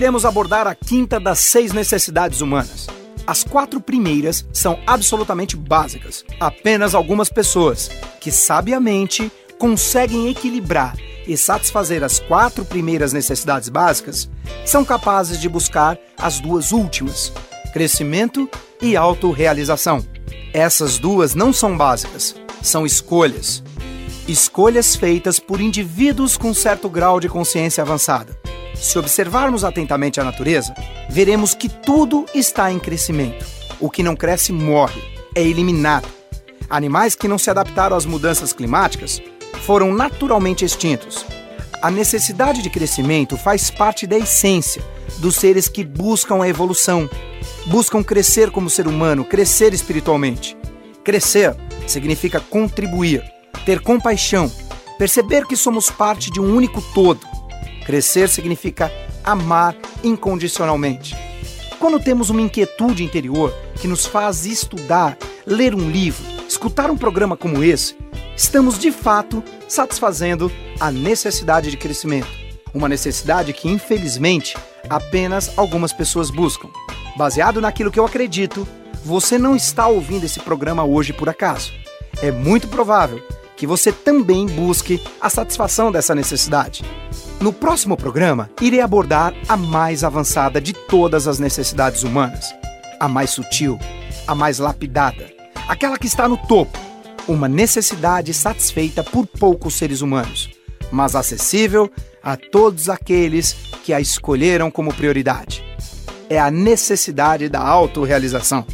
iremos abordar a quinta das seis necessidades humanas. As quatro primeiras são absolutamente básicas. Apenas algumas pessoas que sabiamente conseguem equilibrar e satisfazer as quatro primeiras necessidades básicas são capazes de buscar as duas últimas: crescimento e autorrealização. Essas duas não são básicas, são escolhas. Escolhas feitas por indivíduos com certo grau de consciência avançada. Se observarmos atentamente a natureza, veremos que tudo está em crescimento. O que não cresce morre, é eliminado. Animais que não se adaptaram às mudanças climáticas foram naturalmente extintos. A necessidade de crescimento faz parte da essência dos seres que buscam a evolução, buscam crescer como ser humano, crescer espiritualmente. Crescer significa contribuir, ter compaixão, perceber que somos parte de um único todo. Crescer significa amar incondicionalmente. Quando temos uma inquietude interior que nos faz estudar, ler um livro, escutar um programa como esse, estamos de fato satisfazendo a necessidade de crescimento. Uma necessidade que, infelizmente, apenas algumas pessoas buscam. Baseado naquilo que eu acredito, você não está ouvindo esse programa hoje por acaso. É muito provável que você também busque a satisfação dessa necessidade. No próximo programa, irei abordar a mais avançada de todas as necessidades humanas, a mais sutil, a mais lapidada, aquela que está no topo, uma necessidade satisfeita por poucos seres humanos, mas acessível a todos aqueles que a escolheram como prioridade. É a necessidade da autorrealização.